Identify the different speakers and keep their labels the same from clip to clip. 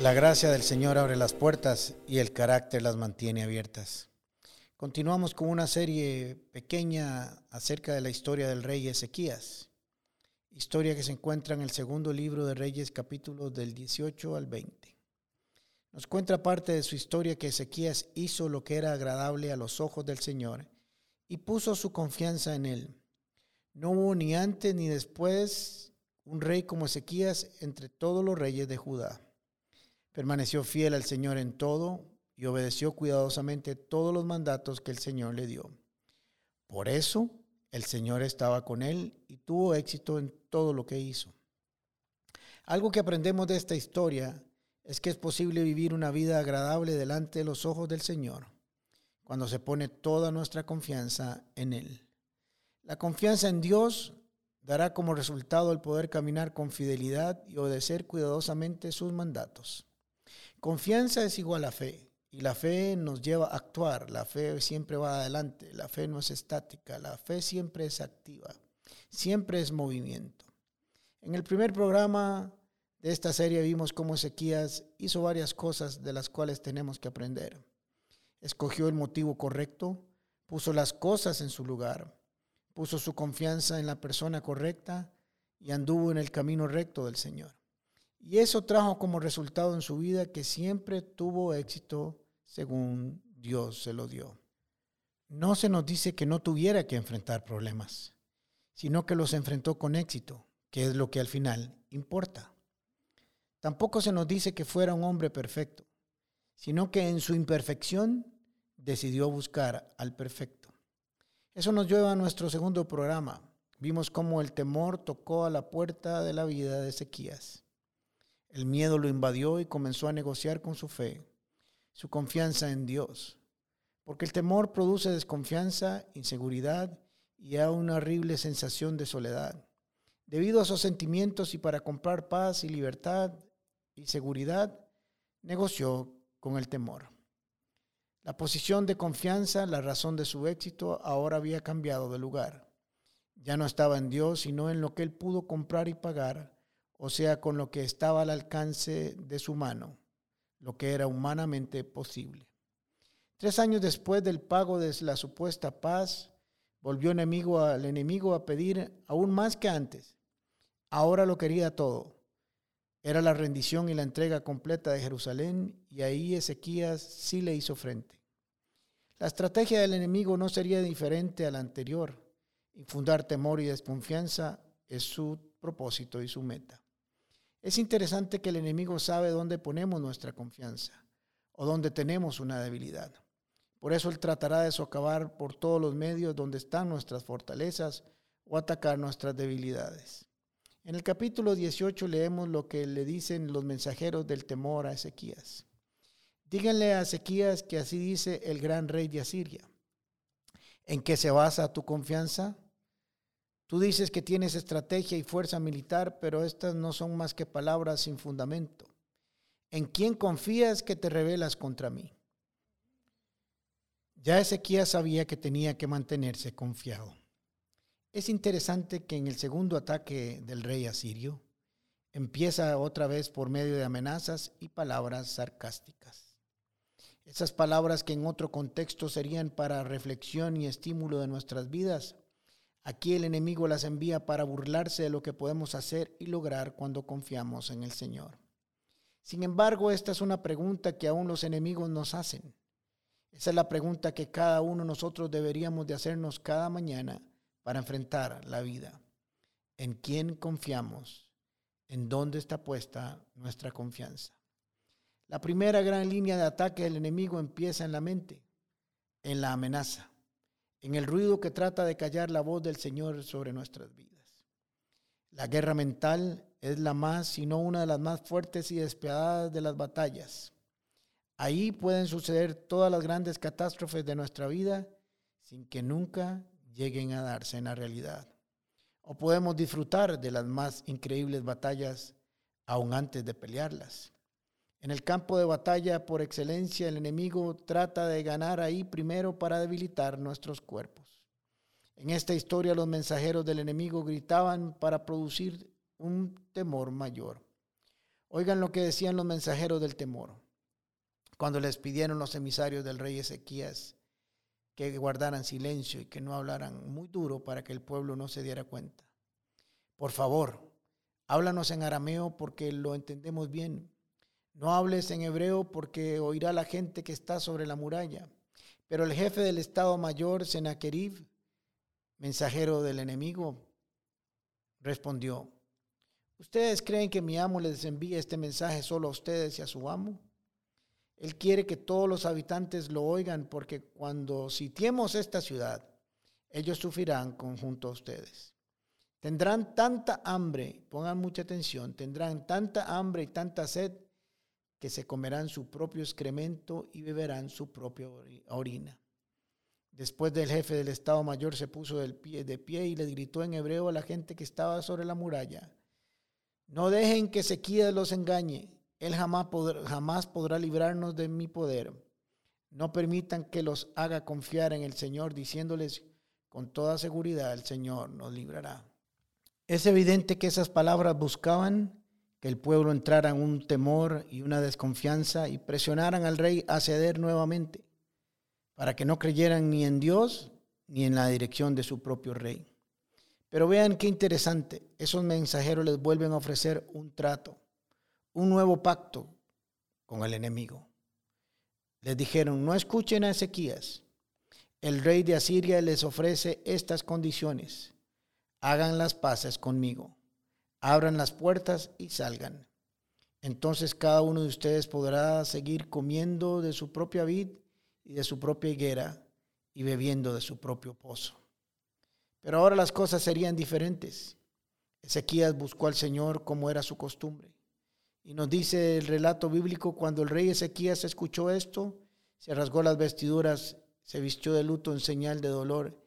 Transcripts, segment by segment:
Speaker 1: La gracia del Señor abre las puertas y el carácter las mantiene abiertas. Continuamos con una serie pequeña acerca de la historia del rey Ezequías, historia que se encuentra en el segundo libro de Reyes capítulo del 18 al 20. Nos cuenta parte de su historia que Ezequías hizo lo que era agradable a los ojos del Señor y puso su confianza en él. No hubo ni antes ni después un rey como Ezequías entre todos los reyes de Judá. Permaneció fiel al Señor en todo y obedeció cuidadosamente todos los mandatos que el Señor le dio. Por eso el Señor estaba con él y tuvo éxito en todo lo que hizo. Algo que aprendemos de esta historia es que es posible vivir una vida agradable delante de los ojos del Señor cuando se pone toda nuestra confianza en Él. La confianza en Dios dará como resultado el poder caminar con fidelidad y obedecer cuidadosamente sus mandatos. Confianza es igual a fe y la fe nos lleva a actuar, la fe siempre va adelante, la fe no es estática, la fe siempre es activa, siempre es movimiento. En el primer programa de esta serie vimos cómo Ezequías hizo varias cosas de las cuales tenemos que aprender. Escogió el motivo correcto, puso las cosas en su lugar, puso su confianza en la persona correcta y anduvo en el camino recto del Señor. Y eso trajo como resultado en su vida que siempre tuvo éxito según Dios se lo dio. No se nos dice que no tuviera que enfrentar problemas, sino que los enfrentó con éxito, que es lo que al final importa. Tampoco se nos dice que fuera un hombre perfecto, sino que en su imperfección decidió buscar al perfecto. Eso nos lleva a nuestro segundo programa. Vimos cómo el temor tocó a la puerta de la vida de Ezequías. El miedo lo invadió y comenzó a negociar con su fe, su confianza en Dios. Porque el temor produce desconfianza, inseguridad y a una horrible sensación de soledad. Debido a esos sentimientos y para comprar paz y libertad y seguridad, negoció con el temor. La posición de confianza, la razón de su éxito, ahora había cambiado de lugar. Ya no estaba en Dios, sino en lo que él pudo comprar y pagar o sea, con lo que estaba al alcance de su mano, lo que era humanamente posible. Tres años después del pago de la supuesta paz, volvió enemigo al enemigo a pedir aún más que antes. Ahora lo quería todo. Era la rendición y la entrega completa de Jerusalén y ahí Ezequías sí le hizo frente. La estrategia del enemigo no sería diferente a la anterior. Infundar temor y desconfianza es su propósito y su meta. Es interesante que el enemigo sabe dónde ponemos nuestra confianza o dónde tenemos una debilidad. Por eso él tratará de socavar por todos los medios donde están nuestras fortalezas o atacar nuestras debilidades. En el capítulo 18 leemos lo que le dicen los mensajeros del temor a Ezequías. Díganle a Ezequías que así dice el gran rey de Asiria. ¿En qué se basa tu confianza? Tú dices que tienes estrategia y fuerza militar, pero estas no son más que palabras sin fundamento. ¿En quién confías que te rebelas contra mí? Ya Ezequías sabía que tenía que mantenerse confiado. Es interesante que en el segundo ataque del rey asirio empieza otra vez por medio de amenazas y palabras sarcásticas. Esas palabras que en otro contexto serían para reflexión y estímulo de nuestras vidas, Aquí el enemigo las envía para burlarse de lo que podemos hacer y lograr cuando confiamos en el Señor. Sin embargo, esta es una pregunta que aún los enemigos nos hacen. Esa es la pregunta que cada uno de nosotros deberíamos de hacernos cada mañana para enfrentar la vida. ¿En quién confiamos? ¿En dónde está puesta nuestra confianza? La primera gran línea de ataque del enemigo empieza en la mente, en la amenaza en el ruido que trata de callar la voz del Señor sobre nuestras vidas. La guerra mental es la más, si no una de las más fuertes y despiadadas de las batallas. Ahí pueden suceder todas las grandes catástrofes de nuestra vida sin que nunca lleguen a darse en la realidad. O podemos disfrutar de las más increíbles batallas aún antes de pelearlas. En el campo de batalla por excelencia, el enemigo trata de ganar ahí primero para debilitar nuestros cuerpos. En esta historia los mensajeros del enemigo gritaban para producir un temor mayor. Oigan lo que decían los mensajeros del temor cuando les pidieron los emisarios del rey Ezequías que guardaran silencio y que no hablaran muy duro para que el pueblo no se diera cuenta. Por favor, háblanos en arameo porque lo entendemos bien. No hables en hebreo porque oirá la gente que está sobre la muralla. Pero el jefe del Estado Mayor, Senaquerib, mensajero del enemigo, respondió, ¿ustedes creen que mi amo les envía este mensaje solo a ustedes y a su amo? Él quiere que todos los habitantes lo oigan porque cuando sitiemos esta ciudad, ellos sufrirán conjunto a ustedes. Tendrán tanta hambre, pongan mucha atención, tendrán tanta hambre y tanta sed que se comerán su propio excremento y beberán su propia orina. Después del jefe del Estado Mayor se puso de pie, de pie y le gritó en hebreo a la gente que estaba sobre la muralla, no dejen que Sequías los engañe, él jamás jamás podrá librarnos de mi poder. No permitan que los haga confiar en el Señor, diciéndoles con toda seguridad, el Señor nos librará. Es evidente que esas palabras buscaban que el pueblo entrara en un temor y una desconfianza y presionaran al rey a ceder nuevamente, para que no creyeran ni en Dios ni en la dirección de su propio rey. Pero vean qué interesante, esos mensajeros les vuelven a ofrecer un trato un nuevo pacto con el enemigo. Les dijeron, no escuchen a Ezequías. El rey de Asiria les ofrece estas condiciones. Hagan las paces conmigo. Abran las puertas y salgan. Entonces cada uno de ustedes podrá seguir comiendo de su propia vid y de su propia higuera y bebiendo de su propio pozo. Pero ahora las cosas serían diferentes. Ezequías buscó al Señor como era su costumbre. Y nos dice el relato bíblico, cuando el rey Ezequías escuchó esto, se rasgó las vestiduras, se vistió de luto en señal de dolor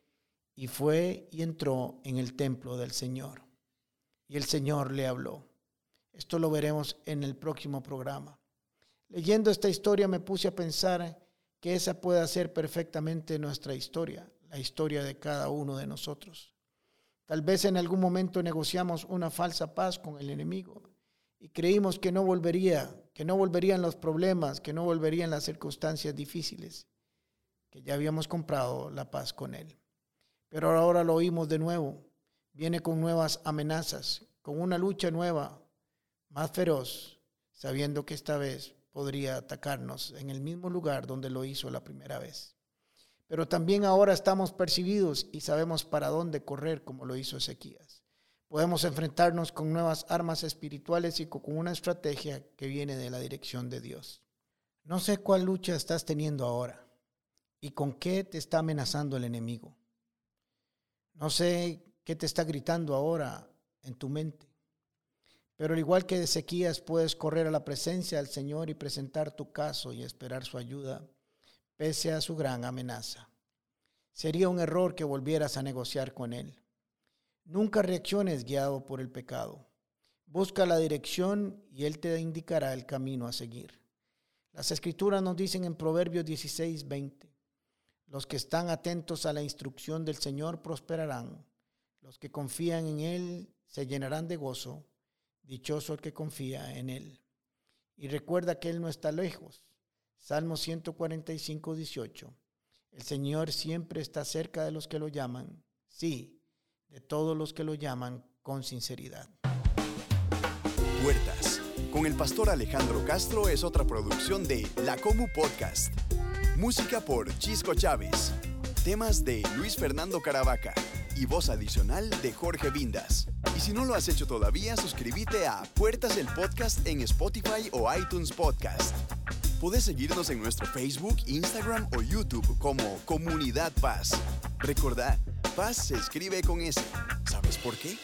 Speaker 1: y fue y entró en el templo del Señor. Y el Señor le habló. Esto lo veremos en el próximo programa. Leyendo esta historia me puse a pensar que esa puede ser perfectamente nuestra historia, la historia de cada uno de nosotros. Tal vez en algún momento negociamos una falsa paz con el enemigo y creímos que no volvería, que no volverían los problemas, que no volverían las circunstancias difíciles, que ya habíamos comprado la paz con Él. Pero ahora lo oímos de nuevo. Viene con nuevas amenazas, con una lucha nueva, más feroz, sabiendo que esta vez podría atacarnos en el mismo lugar donde lo hizo la primera vez. Pero también ahora estamos percibidos y sabemos para dónde correr como lo hizo Ezequías. Podemos enfrentarnos con nuevas armas espirituales y con una estrategia que viene de la dirección de Dios. No sé cuál lucha estás teniendo ahora y con qué te está amenazando el enemigo. No sé qué te está gritando ahora en tu mente. Pero al igual que Ezequías puedes correr a la presencia del Señor y presentar tu caso y esperar su ayuda, pese a su gran amenaza. Sería un error que volvieras a negociar con Él. Nunca reacciones guiado por el pecado. Busca la dirección y Él te indicará el camino a seguir. Las escrituras nos dicen en Proverbios 16, 20, los que están atentos a la instrucción del Señor prosperarán, los que confían en Él se llenarán de gozo, dichoso el que confía en Él. Y recuerda que Él no está lejos. Salmo 145, 18. El Señor siempre está cerca de los que lo llaman. Sí, de todos los que lo llaman con sinceridad.
Speaker 2: Puertas. Con el pastor Alejandro Castro es otra producción de La Comu Podcast. Música por Chisco Chávez. Temas de Luis Fernando Caravaca y voz adicional de Jorge Vindas. Y si no lo has hecho todavía, suscríbete a Puertas el Podcast en Spotify o iTunes Podcast. Puedes seguirnos en nuestro Facebook, Instagram o YouTube como Comunidad Paz. Recordad Paz se escribe con S. ¿Sabes por qué?